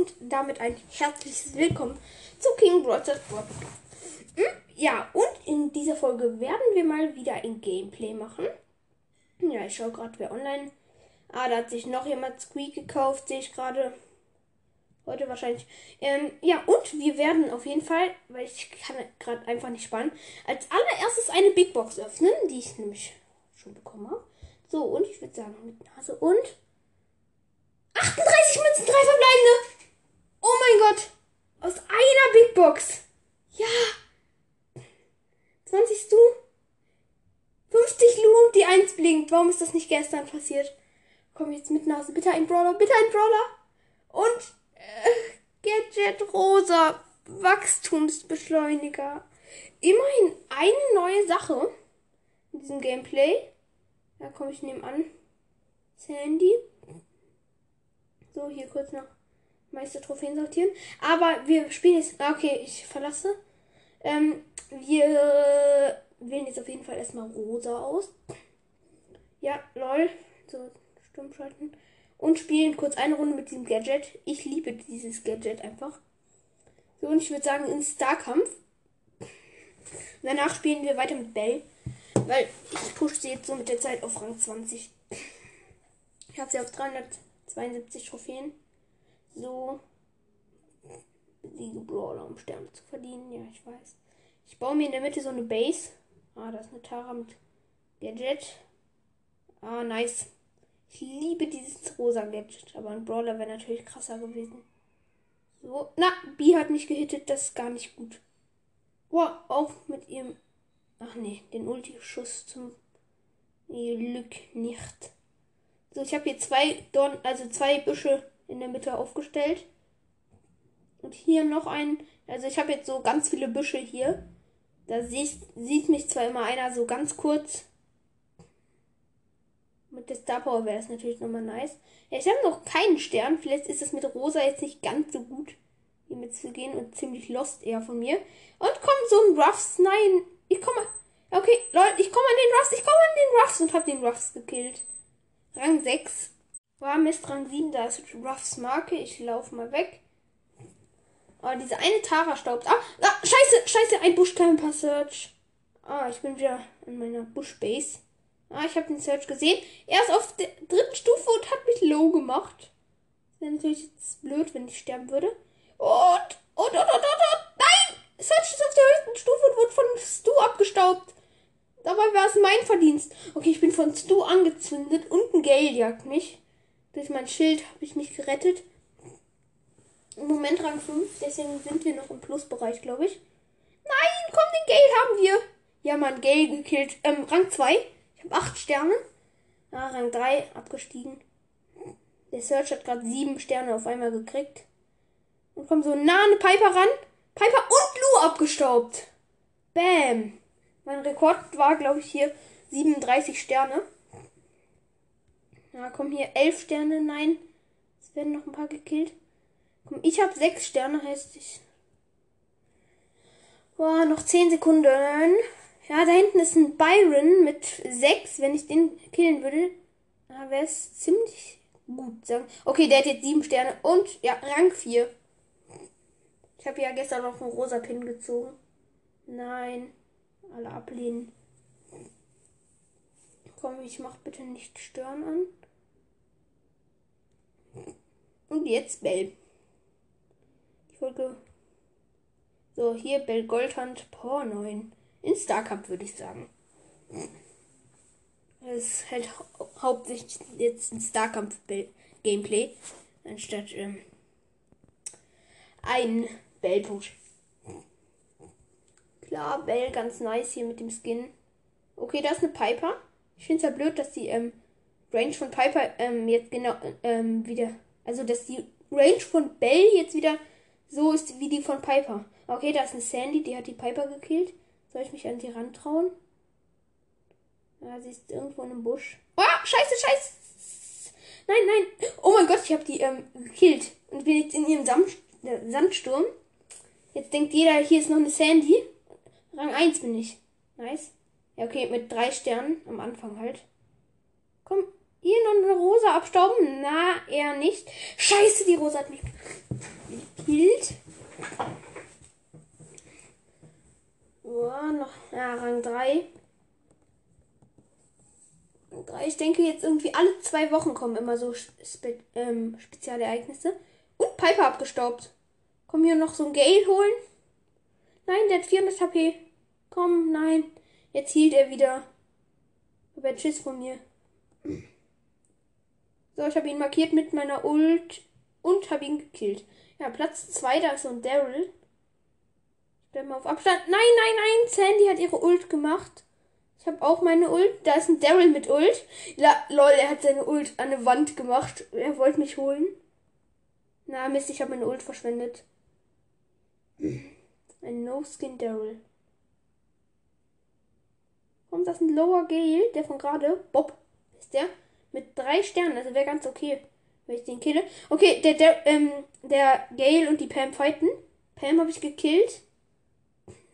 und damit ein herzliches Willkommen zu King Brothers Podcast. Hm? Ja, und in dieser Folge werden wir mal wieder ein Gameplay machen. Ja, ich schaue gerade, wer online. Ah, da hat sich noch jemand Squeak gekauft, sehe ich gerade. Heute wahrscheinlich. Ähm, ja, und wir werden auf jeden Fall, weil ich kann gerade einfach nicht spannen, als allererstes eine Big Box öffnen, die ich nämlich schon bekommen habe. So, und ich würde sagen, mit Nase und 38 Münzen, drei verbleibende. Oh mein Gott. Aus einer Big Box. Ja. 20 Stu. 50 Lu und die 1 blinkt. Warum ist das nicht gestern passiert? Komm jetzt mit Nase. Bitte ein Brawler, bitte ein Brawler. Und äh, Gadget Rosa. Wachstumsbeschleuniger. Immerhin eine neue Sache in diesem Gameplay. Da komme ich nebenan. Sandy. So, hier kurz noch Meistertrophäen sortieren. Aber wir spielen jetzt. Ah, okay, ich verlasse. Ähm, wir wählen jetzt auf jeden Fall erstmal rosa aus. Ja, lol. So, stumm schalten. Und spielen kurz eine Runde mit diesem Gadget. Ich liebe dieses Gadget einfach. So, und ich würde sagen, in Starkampf. Danach spielen wir weiter mit Bell. Weil ich pushe sie jetzt so mit der Zeit auf Rang 20. Ich habe sie auf 300. 72 Trophäen. So. Besiege Brawler, um Sterne zu verdienen. Ja, ich weiß. Ich baue mir in der Mitte so eine Base. Ah, da ist eine Tara mit Gadget. Ah, nice. Ich liebe dieses rosa Gadget. Aber ein Brawler wäre natürlich krasser gewesen. So. Na, B hat mich gehittet. Das ist gar nicht gut. Boah, auch mit ihrem. Ach nee, den Ulti-Schuss zum Glück nicht. So, ich habe hier zwei Dorn, also zwei Büsche in der Mitte aufgestellt. Und hier noch ein. Also ich habe jetzt so ganz viele Büsche hier. Da sieht, sieht mich zwar immer einer so ganz kurz. Mit der Star Power wäre das natürlich nochmal nice. Ja, ich habe noch keinen Stern. Vielleicht ist es mit Rosa jetzt nicht ganz so gut, hier mitzugehen und ziemlich lost eher von mir. Und kommt so ein Ruffs. Nein, ich komme. Okay, Leute, ich komme an den Ruffs. Ich komme an den Ruffs und habe den Ruffs gekillt. Rang 6. War Mist Rang 7, da ist Ruffs Marke. Ich laufe mal weg. Oh, diese eine Tara staubt. Ah, ah scheiße, scheiße, ein Buschcamper Search. Ah, ich bin wieder in meiner Buschbase. Ah, ich habe den Search gesehen. Er ist auf der dritten Stufe und hat mich low gemacht. Wäre natürlich jetzt blöd, wenn ich sterben würde. Und, und, und, und, und, und. Nein! Search ist auf der höchsten Stufe und wird von Stu abgestaubt. Dabei war es mein Verdienst. Okay, ich bin von Stu angezündet und ein Gale jagt mich. Durch mein Schild habe ich mich gerettet. Im Moment Rang 5, deswegen sind wir noch im Plusbereich, glaube ich. Nein, komm, den Gale haben wir. Ja, man, Gale gekillt. Ähm, Rang 2. Ich habe 8 Sterne. Ah, Rang 3 abgestiegen. Der Search hat gerade 7 Sterne auf einmal gekriegt. Und kommt so nah an Piper ran. Piper und Lou abgestaubt. Bam. Mein Rekord war, glaube ich, hier 37 Sterne. Ja, kommen hier 11 Sterne. Nein, es werden noch ein paar gekillt. Komm, ich habe 6 Sterne, heißt ich. Boah, noch 10 Sekunden. Ja, da hinten ist ein Byron mit 6. Wenn ich den killen würde, wäre es ziemlich gut. Sagen. Okay, der hat jetzt 7 Sterne und ja, Rang 4. Ich habe ja gestern noch einen rosa Pin gezogen. Nein. Alle ablehnen. Komm, ich mach bitte nicht stören an. Und jetzt Bell. Die Folge. So, hier Bell Goldhand Power 9. In Starcup würde ich sagen. Es ist halt hau hauptsächlich jetzt ein Starkampf Gameplay, anstatt ähm, ein Bell-Push. Klar, Bell ganz nice hier mit dem Skin. Okay, da ist eine Piper. Ich finde es ja blöd, dass die ähm, Range von Piper ähm, jetzt genau ähm, wieder. Also, dass die Range von Bell jetzt wieder so ist wie die von Piper. Okay, da ist eine Sandy, die hat die Piper gekillt. Soll ich mich an die rantrauen? Ja, sie ist irgendwo in einem Busch. Oh, scheiße, scheiße. Nein, nein. Oh mein Gott, ich habe die ähm, gekillt. Und bin jetzt in ihrem Sand äh, Sandsturm. Jetzt denkt jeder, hier ist noch eine Sandy. Rang 1 bin ich. Nice. Ja, okay, mit drei Sternen am Anfang halt. Hier noch eine Rosa abstauben? Na, eher nicht. Scheiße, die Rosa hat mich. gekillt. Oh, noch, ja, Rang 3. Rang 3. Ich denke jetzt irgendwie alle zwei Wochen kommen immer so Spe ähm, Spezialereignisse. Und Piper abgestaubt. Komm hier noch so ein Gale holen. Nein, der hat 400 HP. Komm, nein. Jetzt hielt er wieder. Aber Tschüss von mir. So, ich habe ihn markiert mit meiner Ult und habe ihn gekillt. Ja, Platz 2, da ist so ein Daryl. Bleib mal auf Abstand. Nein, nein, nein. Sandy hat ihre Ult gemacht. Ich habe auch meine Ult. Da ist ein Daryl mit Ult. La lol, er hat seine Ult an eine Wand gemacht. Er wollte mich holen. Na, Mist, ich habe meine Ult verschwendet. Ein No-Skin Daryl. Das ist ein Lower Gale, der von gerade. Bob ist der. Mit drei Sternen. Also wäre ganz okay, wenn ich den kille. Okay, der, der, ähm, der Gale und die Pam fighten. Pam habe ich gekillt.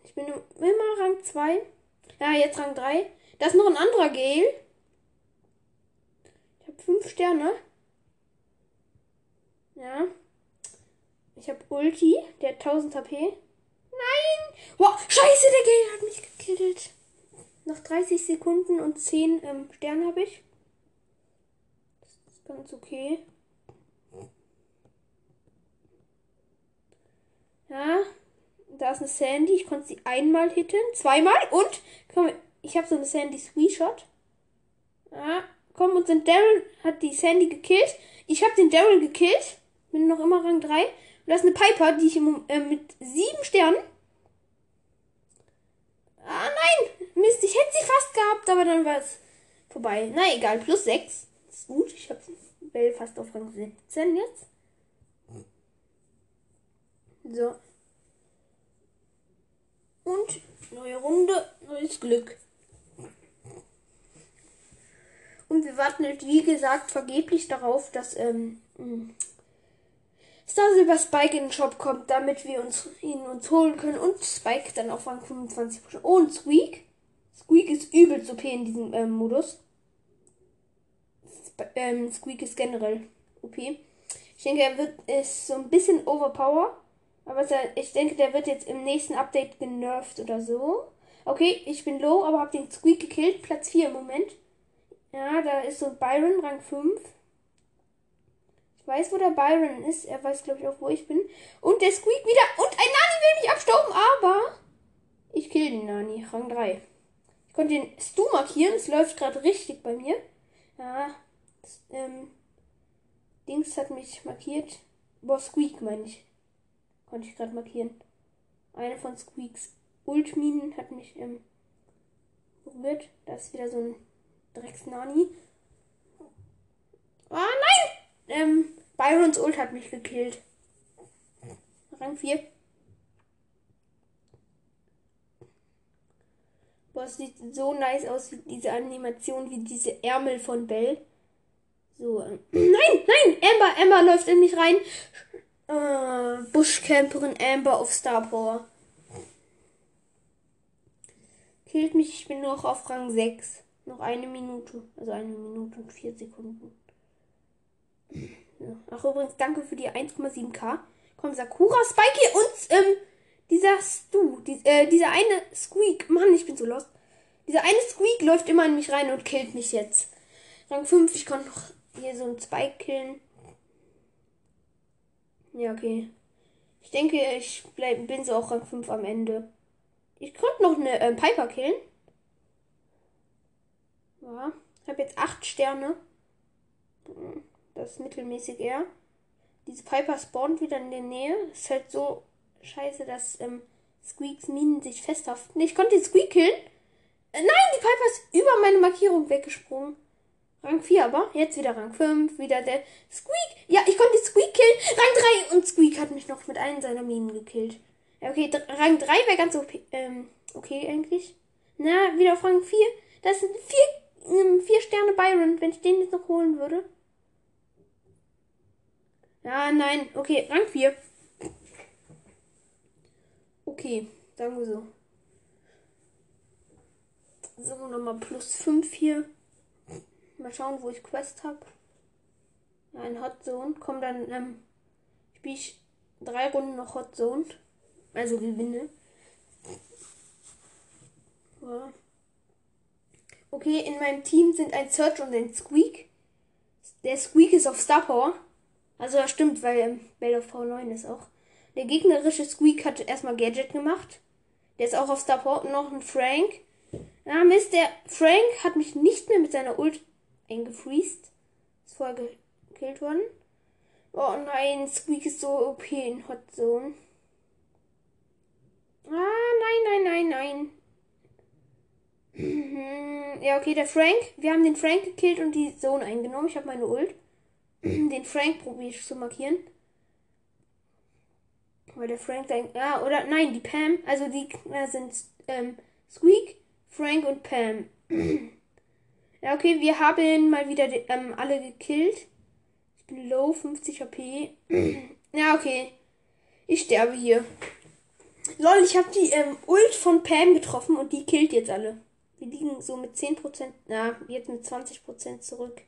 Ich bin immer Rang 2. Ja, jetzt Rang 3. Da ist noch ein anderer Gale. Ich habe 5 Sterne. Ja. Ich habe Ulti. Der hat 1000 HP. Nein! Boah, scheiße, der Gale hat mich gekillt. Noch 30 Sekunden und 10 ähm, Sterne habe ich. Ganz okay. Ja, da ist eine Sandy. Ich konnte sie einmal hitten, zweimal und komm, ich habe so eine Sandy Sweeshot. Ja, komm und sind Daryl hat die Sandy gekillt. Ich habe den Daryl gekillt. Bin noch immer Rang 3. Und da ist eine Piper, die ich im, äh, mit sieben Sternen. Ah nein, Mist, ich hätte sie fast gehabt, aber dann war es vorbei. Na egal, plus 6. Ist gut. Ich habe Bell fast auf Rang 17 jetzt. So. Und neue Runde, neues Glück. Und wir warten halt, wie gesagt, vergeblich darauf, dass ähm, Star Silver Spike in den Shop kommt, damit wir uns ihn uns holen können. Und Spike dann auf Rang 25 pushen. Oh, und Squeak. Squeak ist übelst OP in diesem ähm, Modus. Ähm, Squeak ist generell OP. Ich denke, er wird ist so ein bisschen overpower. Aber ich denke, der wird jetzt im nächsten Update genervt oder so. Okay, ich bin low, aber habe den Squeak gekillt. Platz 4 im Moment. Ja, da ist so Byron, Rang 5. Ich weiß, wo der Byron ist. Er weiß, glaube ich, auch, wo ich bin. Und der Squeak wieder. Und ein Nani will mich abstauben, aber ich kill den Nani, Rang 3. Ich konnte den Stu markieren. Es läuft gerade richtig bei mir. Ja, ähm, Dings hat mich markiert. Boah, Squeak meine ich. Konnte ich gerade markieren. Eine von Squeaks Ultminen hat mich ähm, berührt. Da ist wieder so ein Drecksnani. Ah, nein! Ähm, Byrons Ult hat mich gekillt. Rang 4. Boah, es sieht so nice aus, wie diese Animation, wie diese Ärmel von Bell. So, ähm, nein, nein, Amber, Amber läuft in mich rein. Äh, Buschcamperin Amber auf Star Power. Killt mich, ich bin noch auf Rang 6. Noch eine Minute. Also eine Minute und vier Sekunden. Ach, übrigens, danke für die 1,7k. Komm, Sakura, Spikey und ähm, dieser Stu. Die, äh, dieser eine Squeak. Mann, ich bin so lost. Dieser eine Squeak läuft immer in mich rein und killt mich jetzt. Rang 5, ich konnte noch hier so einen Spike killen. Ja, okay. Ich denke, ich bleib, bin so auch Rang 5 am Ende. Ich konnte noch eine äh, Piper killen. Ja. Ich habe jetzt 8 Sterne. Das ist mittelmäßig eher. Diese Piper spawnt wieder in der Nähe. Ist halt so scheiße, dass ähm, Squeaks Minen sich festhaften. Ich konnte den Squeak killen. Äh, nein, die Piper ist über meine Markierung weggesprungen. Rang 4 aber. Jetzt wieder Rang 5. Wieder der Squeak. Ja, ich konnte Squeak killen. Rang 3. Und Squeak hat mich noch mit einem seiner Minen gekillt. Okay, Rang 3 wäre ganz okay, ähm, okay eigentlich. Na, wieder auf Rang 4. Das sind 4 ähm, vier Sterne Byron, wenn ich den jetzt noch holen würde. Ja, nein. Okay, Rang 4. Okay, sagen wir so. So, nochmal plus 5 hier. Mal schauen, wo ich Quest habe. Ein Hot Zone. Komm, dann ähm, spiele ich drei Runden noch Hot Zone. Also gewinne. Ja. Okay, in meinem Team sind ein Search und ein Squeak. Der Squeak ist auf Star Power. Also das stimmt, weil ähm, Bell of V9 ist auch. Der gegnerische Squeak hat erstmal Gadget gemacht. Der ist auch auf Star Power. Und noch ein Frank. Ah, Mist, der Frank hat mich nicht mehr mit seiner Ult eingefriest. Ist vorher gekillt worden. Oh nein, Squeak ist so OP in Hot Zone. Ah, nein, nein, nein, nein. Ja, okay, der Frank. Wir haben den Frank gekillt und die Zone eingenommen. Ich habe meine Ult. Den Frank probiere ich zu markieren. Weil der Frank sein. Ja, oder nein, die Pam. Also die äh, sind ähm, Squeak, Frank und Pam. ja, okay, wir haben mal wieder ähm, alle gekillt. Ich bin low, 50 HP. ja, okay. Ich sterbe hier. Lol, ich habe die ähm, Ult von Pam getroffen und die killt jetzt alle. Wir liegen so mit 10%, na, jetzt mit 20% zurück.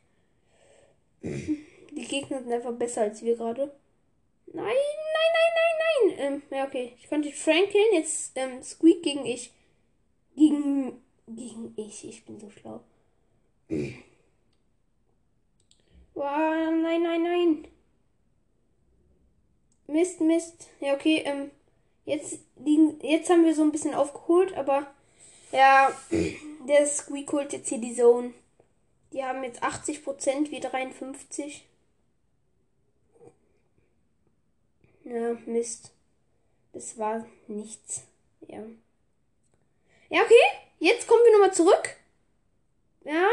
Die Gegner sind einfach besser als wir gerade. Nein, nein, nein, nein, nein. Ähm, ja, okay. Ich konnte Frank killen. Jetzt ähm, Squeak gegen ich. Gegen. Gegen ich. Ich bin so schlau. Wow, nein, nein, nein. Mist, Mist. Ja, okay, ähm, jetzt liegen, jetzt haben wir so ein bisschen aufgeholt, aber ja, der Squeak holt jetzt hier die Zone. Die haben jetzt 80%, wie 53. Ja, Mist. Das war nichts. Ja. Ja, okay. Jetzt kommen wir nochmal zurück. Ja.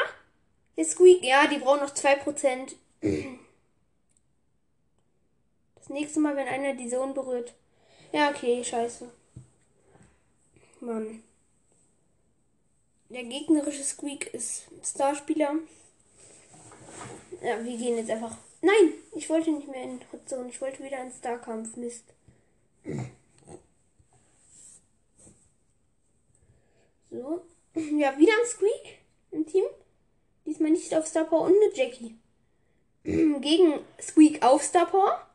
Der Squeak, ja, die brauchen noch 2%. Das nächste Mal, wenn einer die Zone berührt. Ja, okay, scheiße. Mann. Der gegnerische Squeak ist Starspieler. Ja, wir gehen jetzt einfach. Nein, ich wollte nicht mehr in Hot Zone. Ich wollte wieder in Starkampf. Mist. So. Ja, wieder ein Squeak im Team. Nicht auf Star Power und eine Jackie. Gegen Squeak auf Star Power.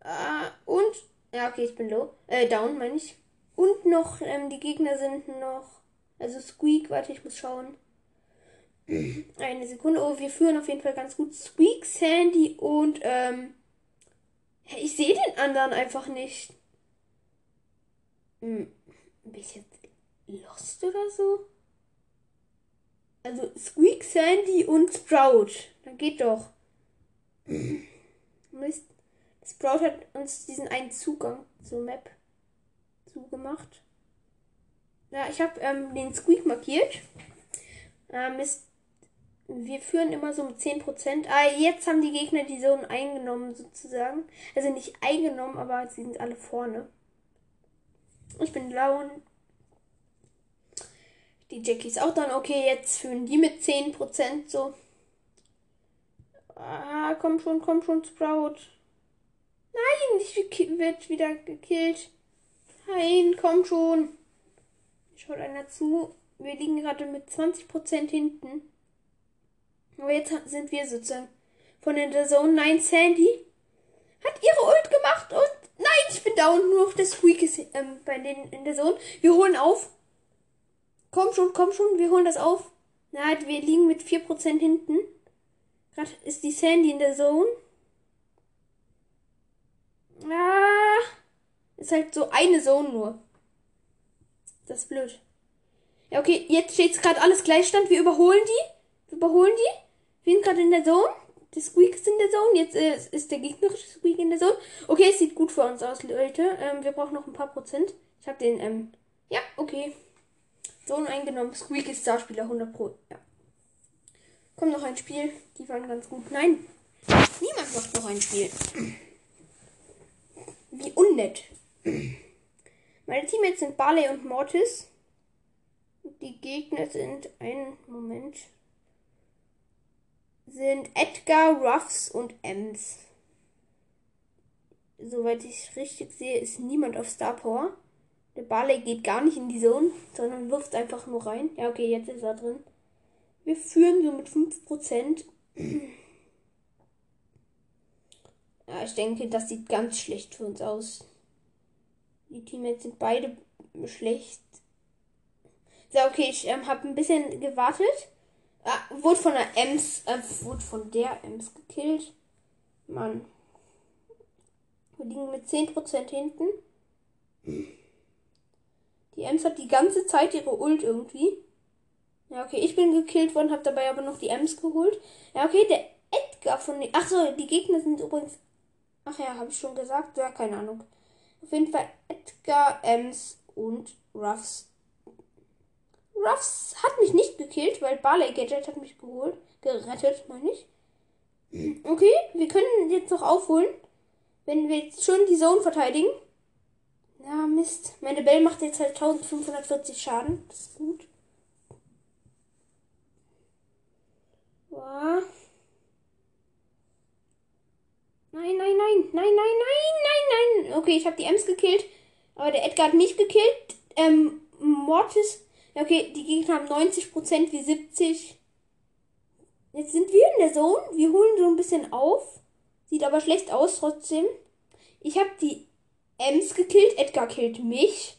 Äh, und. Ja, okay, ich bin low. Äh, down, meine ich. Und noch, ähm, die Gegner sind noch. Also Squeak, warte, ich muss schauen. Eine Sekunde. Oh, wir führen auf jeden Fall ganz gut. Squeak, Sandy und, ähm. Ich sehe den anderen einfach nicht. Hm, ich jetzt lost oder so? Also Squeak, Sandy und Sprout. Dann geht doch. Mist. Sprout hat uns diesen einen Zugang zur Map zugemacht. Ja, ich habe ähm, den Squeak markiert. Ähm, ist, wir führen immer so mit 10%. Ah, jetzt haben die Gegner die Zone eingenommen sozusagen. Also nicht eingenommen, aber sie sind alle vorne. Ich bin down. Die Jackie ist auch dann okay. Jetzt führen die mit 10% so. Ah, komm schon, komm schon, Sprout. Nein, ich wird wieder gekillt. Nein, komm schon. Schaut einer zu. Wir liegen gerade mit 20% hinten. Aber jetzt sind wir sozusagen von der Zone. Nein, Sandy hat ihre Ult gemacht und nein, ich bin down. Nur noch der Squeak ist ähm, bei denen in der Zone. Wir holen auf. Komm schon, komm schon, wir holen das auf. Na, wir liegen mit 4% hinten. Gerade ist die Sandy in der Zone. Ah, ist halt so eine Zone nur. Das ist blöd. Ja, okay, jetzt steht gerade alles Gleichstand. Wir überholen die. Wir überholen die. Wir sind gerade in der Zone. Der Squeak ist in der Zone. Jetzt äh, ist der gegnerische Squeak in der Zone. Okay, es sieht gut für uns aus, Leute. Ähm, wir brauchen noch ein paar Prozent. Ich habe den, ähm, ja, okay. Zone eingenommen. Squeak ist Starspieler 100 Pro. Ja. Kommt noch ein Spiel. Die waren ganz gut. Nein. Niemand macht noch ein Spiel. Wie unnett. Meine Teammates sind Barley und Mortis. Die Gegner sind ein Moment. Sind Edgar, Ruffs und Ems. Soweit ich richtig sehe, ist niemand auf Star Power. Der Barley geht gar nicht in die Zone, sondern wirft einfach nur rein. Ja, okay, jetzt ist er drin. Wir führen so mit 5%. Ja, ich denke, das sieht ganz schlecht für uns aus. Die Teammates sind beide schlecht. So, okay, ich ähm, habe ein bisschen gewartet. Ah, wurde von der Ems, äh, wurde von der Ems gekillt. Mann. Wir liegen mit 10% hinten. Die Ems hat die ganze Zeit ihre Ult irgendwie. Ja, okay, ich bin gekillt worden, habe dabei aber noch die Ems geholt. Ja, okay, der Edgar von den. Achso, die Gegner sind übrigens. Ach ja, habe ich schon gesagt? Ja, keine Ahnung. Auf jeden Fall Edgar, Ems und Ruffs. Ruffs hat mich nicht gekillt, weil Barley Gadget hat mich geholt. Gerettet, meine ich. Okay, wir können jetzt noch aufholen. Wenn wir jetzt schon die Zone verteidigen. Ja, Mist. Meine Bell macht jetzt halt 1540 Schaden. Das ist gut. Boah. Nein, nein, nein, nein, nein, nein, nein, nein. Okay, ich habe die Ems gekillt. Aber der Edgar hat mich gekillt. Ähm, Mortis. Okay, die Gegner haben 90%, wie 70. Jetzt sind wir in der Zone. Wir holen so ein bisschen auf. Sieht aber schlecht aus trotzdem. Ich habe die Ems gekillt. Edgar killt mich.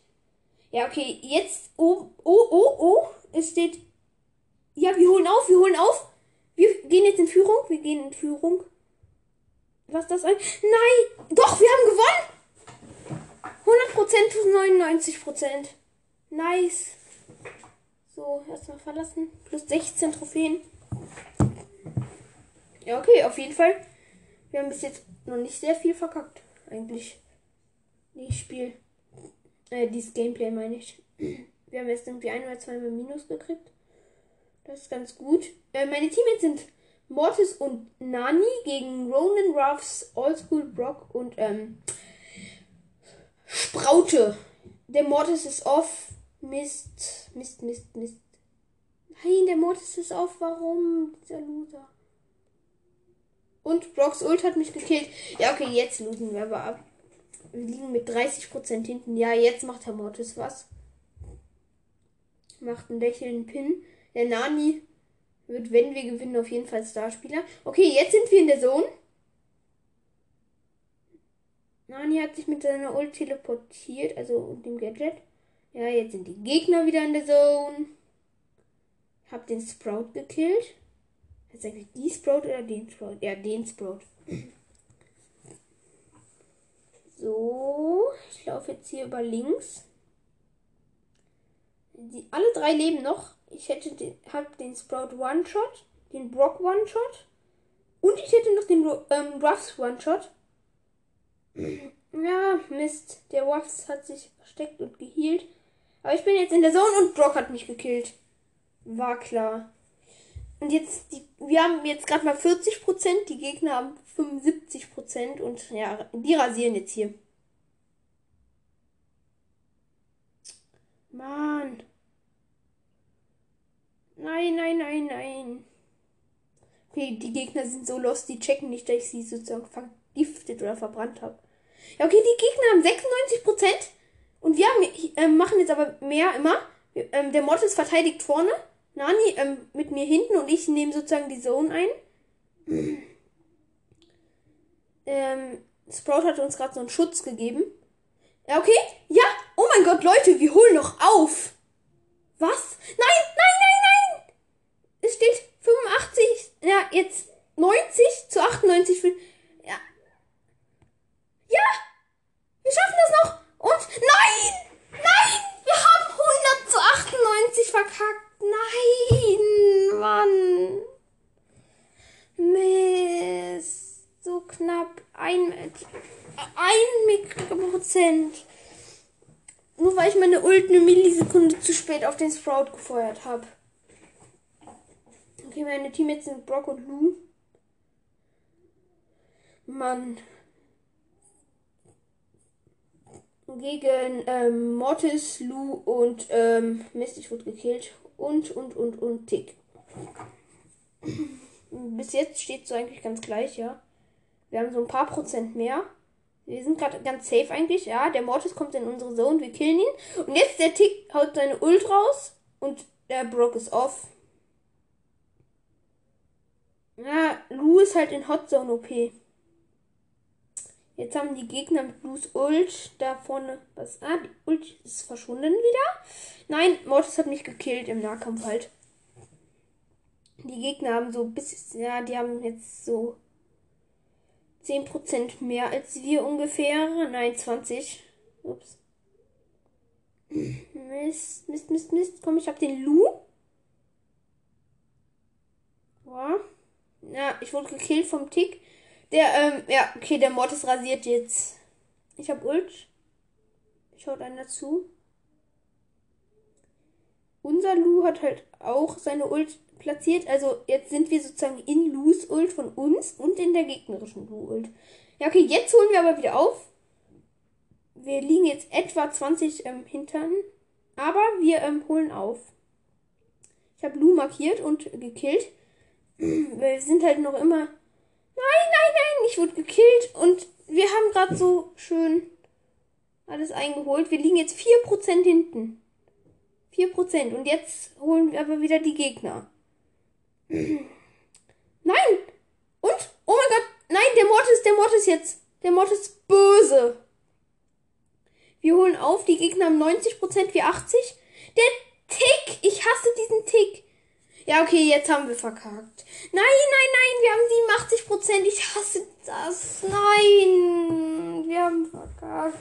Ja, okay, jetzt. Oh, oh, oh, oh. Es steht. Ja, wir holen auf, wir holen auf. Wir gehen jetzt in Führung. Wir gehen in Führung. Was das ein? Nein! Doch, wir haben gewonnen! 100% zu 99%. Nice. So, erstmal verlassen. Plus 16 Trophäen. Ja, okay, auf jeden Fall. Wir haben bis jetzt noch nicht sehr viel verkackt. Eigentlich. Dieses Spiel. Äh, dieses Gameplay meine ich. Wir haben jetzt irgendwie ein oder zweimal Minus gekriegt. Das ist ganz gut. Äh, meine Teammates sind Mortis und Nani gegen Ronan Ruffs, Oldschool Brock und ähm, Spraute. Der Mortis ist off. Mist, Mist, Mist, Mist. Nein, der Mortis ist off. Warum? Dieser Loser. Und Brocks Ult hat mich gekillt. Ja, okay, jetzt losen wir aber ab. Wir liegen mit 30% hinten. Ja, jetzt macht der Mortis was. Macht einen lächelnden Pin. Der Nani wird, wenn wir gewinnen, auf jeden Fall Starspieler. Okay, jetzt sind wir in der Zone. Nani hat sich mit seiner Ult teleportiert, also dem Gadget. Ja, jetzt sind die Gegner wieder in der Zone. Hab den Sprout gekillt. Jetzt eigentlich die Sprout oder den Sprout? Ja, den Sprout. So, ich laufe jetzt hier über links. Die, alle drei leben noch. Ich hätte den, hab den Sprout One-Shot, den Brock One-Shot und ich hätte noch den ähm, Ruffs One-Shot. Ja, Mist. Der Ruffs hat sich versteckt und geheilt. Aber ich bin jetzt in der Zone und Brock hat mich gekillt. War klar. Und jetzt, die, wir haben jetzt gerade mal 40 Prozent, die Gegner haben 75 Prozent und ja, die rasieren jetzt hier. Mann. Nein, nein, nein, nein. Okay, die Gegner sind so lost, die checken nicht, dass ich sie sozusagen vergiftet oder verbrannt habe. Ja, okay, die Gegner haben 96 Prozent und wir haben, äh, machen jetzt aber mehr immer. Ähm, der Mortis verteidigt vorne. Nani ähm, mit mir hinten und ich nehme sozusagen die Zone ein. ähm, Sprout hat uns gerade so einen Schutz gegeben. Ja, okay. Ja. Oh mein Gott, Leute, wir holen noch auf. Was? Nein, nein, nein, nein. Es steht 85. Ja, jetzt 90 zu 98. Ja. Ja. Wir schaffen das noch. Und nein. Nein. Wir haben 100 zu 98 verkackt. Nein, Mann. Mist. So knapp. Ein, ein Mikroprozent. Nur weil ich meine Ult eine Millisekunde zu spät auf den Sprout gefeuert habe. Okay, meine Teammates sind Brock und Lou. Mann. Gegen ähm, Mortis, Lou und ähm, Mist, ich wurde gekillt und, und, und, und Tick. Bis jetzt steht es so eigentlich ganz gleich, ja. Wir haben so ein paar Prozent mehr. Wir sind gerade ganz safe eigentlich, ja. Der Mortis kommt in unsere Zone, wir killen ihn. Und jetzt der Tick haut seine Ult raus und der Brock ist off. Ja, Lou ist halt in Hot Zone OP. Jetzt haben die Gegner mit Blues Ult da vorne was. Ah, die Ult ist verschwunden wieder. Nein, Mortis hat mich gekillt im Nahkampf halt. Die Gegner haben so bis. Ja, die haben jetzt so 10% mehr als wir ungefähr. Nein, 20. Ups. Mist, Mist, Mist, Mist. Komm, ich hab den Lu. Ja. ja, ich wurde gekillt vom Tick. Der, ähm, ja, okay, der Mortis rasiert jetzt. Ich hab Ult. Schaut einer zu. Unser Lu hat halt auch seine Ult platziert. Also jetzt sind wir sozusagen in Lus Ult von uns und in der gegnerischen Lu Ult. Ja, okay, jetzt holen wir aber wieder auf. Wir liegen jetzt etwa 20 ähm, hintern. Aber wir ähm, holen auf. Ich habe Lu markiert und gekillt. wir sind halt noch immer. Nein, nein, nein, ich wurde gekillt und wir haben gerade so schön alles eingeholt. Wir liegen jetzt 4% hinten. 4%. Und jetzt holen wir aber wieder die Gegner. Nein! Und? Oh mein Gott! Nein, der Mord ist, der Mord ist jetzt. Der Mord ist böse. Wir holen auf, die Gegner haben 90%, wir 80%. Der Tick! Ich hasse diesen Tick. Ja, okay, jetzt haben wir verkackt. Nein, nein, nein, wir haben 87%. Ich hasse das. Nein, wir haben verkackt.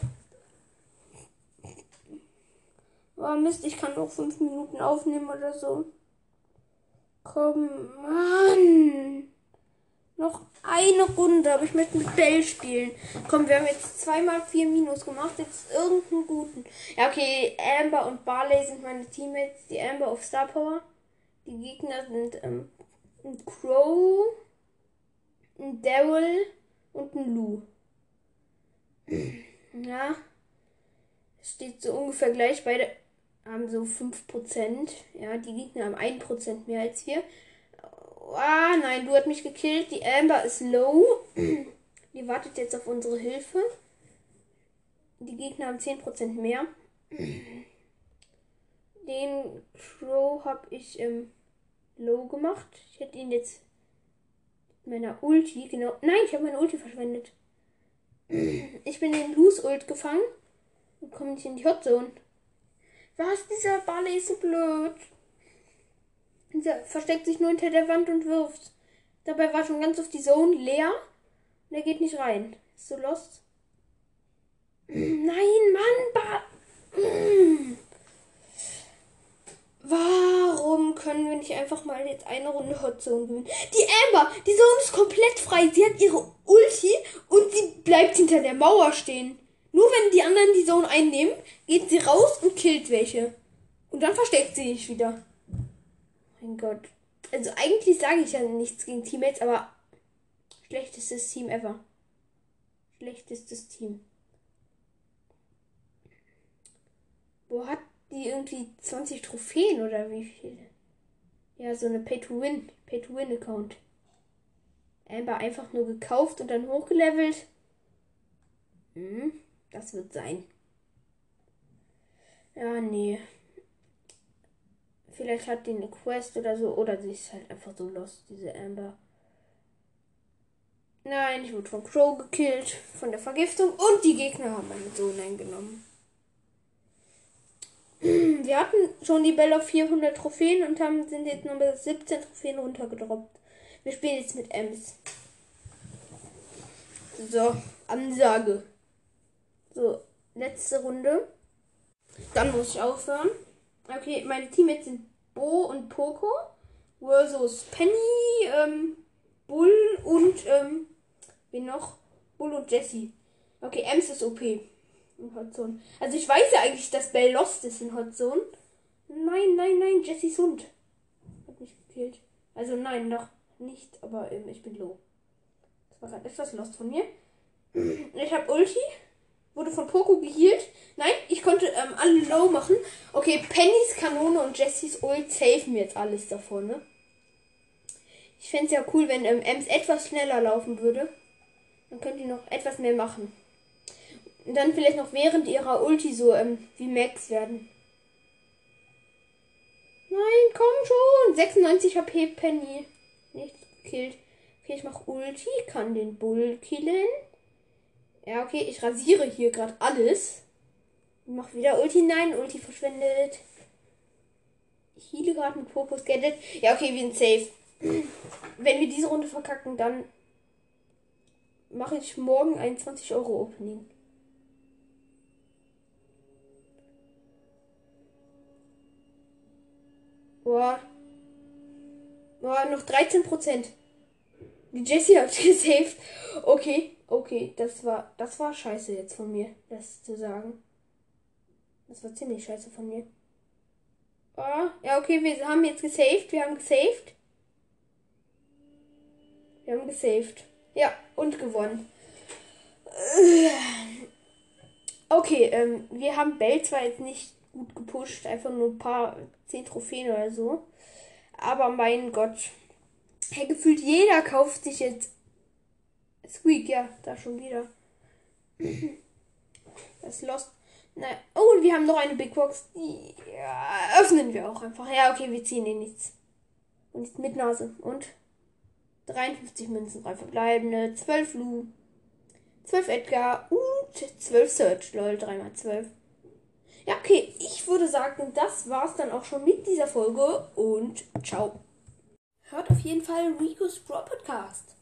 Oh Mist, ich kann noch 5 Minuten aufnehmen oder so. Komm, Mann. Noch eine Runde, aber ich möchte mit Bell spielen. Komm, wir haben jetzt zweimal vier Minus gemacht. Jetzt irgendeinen guten. Ja, okay. Amber und Barley sind meine Teammates. Die Amber auf Star Power. Die Gegner sind ähm, ein Crow, ein Daryl und ein Lou. Ja. Steht so ungefähr gleich. Beide haben so 5%. Ja, die Gegner haben 1% mehr als wir. Ah, nein, du hast mich gekillt. Die Amber ist low. Die wartet jetzt auf unsere Hilfe. Die Gegner haben 10% mehr. Den Crow habe ich ähm, low gemacht. Ich hätte ihn jetzt mit meiner Ulti, genau. Nein, ich habe meine Ulti verschwendet. Ich bin in Loose Ult gefangen und komme nicht in die Hot Zone. Was? Dieser Barley ist so blöd. Dieser versteckt sich nur hinter der Wand und wirft. Dabei war schon ganz auf die Zone leer. Und er geht nicht rein. Ist so lost. Nein, Mann, Bar. Warum können wir nicht einfach mal jetzt eine Runde Hot Zone gewinnen? Die Amber, die Zone ist komplett frei. Sie hat ihre Ulti und sie bleibt hinter der Mauer stehen. Nur wenn die anderen die Zone einnehmen, geht sie raus und killt welche. Und dann versteckt sie sich wieder. Mein Gott. Also eigentlich sage ich ja nichts gegen Teammates, aber schlechtestes Team ever. Schlechtestes Team. Wo hat die irgendwie 20 Trophäen oder wie viele? Ja, so eine Pay-to-Win. Pay-to-Win-Account. Amber einfach nur gekauft und dann hochgelevelt. Hm. Das wird sein. Ja, nee. Vielleicht hat die eine Quest oder so. Oder sie ist halt einfach so lost, diese Amber. Nein, ich wurde von Crow gekillt. Von der Vergiftung. Und die Gegner haben meinen Sohn eingenommen. Wir hatten schon die Bell auf 400 Trophäen und haben, sind jetzt nur bis 17 Trophäen runtergedroppt. Wir spielen jetzt mit Ems. So, Ansage. So, letzte Runde. Dann muss ich aufhören. Okay, meine Teammates sind Bo und Poco versus Penny, ähm, Bull und, ähm, wen noch? Bull und Jesse. Okay, Ems ist OP in Hotzone. Also ich weiß ja eigentlich, dass Bell lost ist in Hotzone. Nein, nein, nein, Jessys Hund. Hat mich gekillt. Also nein, noch nicht, aber ähm, ich bin low. Das war gerade etwas lost von mir. Ich habe Ulti. Wurde von Poco gehealt. Nein, ich konnte ähm, alle low machen. Okay, Pennys Kanone und Jessys Ult safen jetzt alles davon, ne? Ich fände es ja cool, wenn ähm, Ems etwas schneller laufen würde. Dann könnt ihr noch etwas mehr machen. Und dann vielleicht noch während ihrer Ulti so ähm, wie Max werden. Nein, komm schon. 96 HP Penny. Nichts gekillt. Okay, ich mach Ulti, kann den Bull killen. Ja, okay, ich rasiere hier gerade alles. Mach wieder Ulti. Nein, Ulti verschwendet. Ich heile gerade mit Purpose Gadget. Ja, okay, wir sind safe. Wenn wir diese Runde verkacken, dann mache ich morgen ein 20 Euro Opening. Boah. Boah, noch 13 Prozent. Die Jessie hat gesaved. Okay, okay, das war, das war scheiße jetzt von mir, das zu sagen. Das war ziemlich scheiße von mir. Oh, ja, okay, wir haben jetzt gesaved. Wir haben gesaved. Wir haben gesaved. Ja, und gewonnen. Okay, ähm, wir haben Bell zwar jetzt nicht gut gepusht, einfach nur ein paar, zehn Trophäen oder so. Aber mein Gott. Hey, gefühlt jeder kauft sich jetzt Squeak, ja, da schon wieder. Das Lost. Nein. Oh, und wir haben noch eine Big Box. Die ja, öffnen wir auch einfach. Ja, okay, wir ziehen eh nichts. Und jetzt mit Nase. Und 53 Münzen, 3 verbleibende, 12 Lu, 12 Edgar und 12 Search. Lol, 3 mal 12. Ja, okay, ich würde sagen, das war's dann auch schon mit dieser Folge und ciao. Hört auf jeden Fall Rico's Pro Podcast.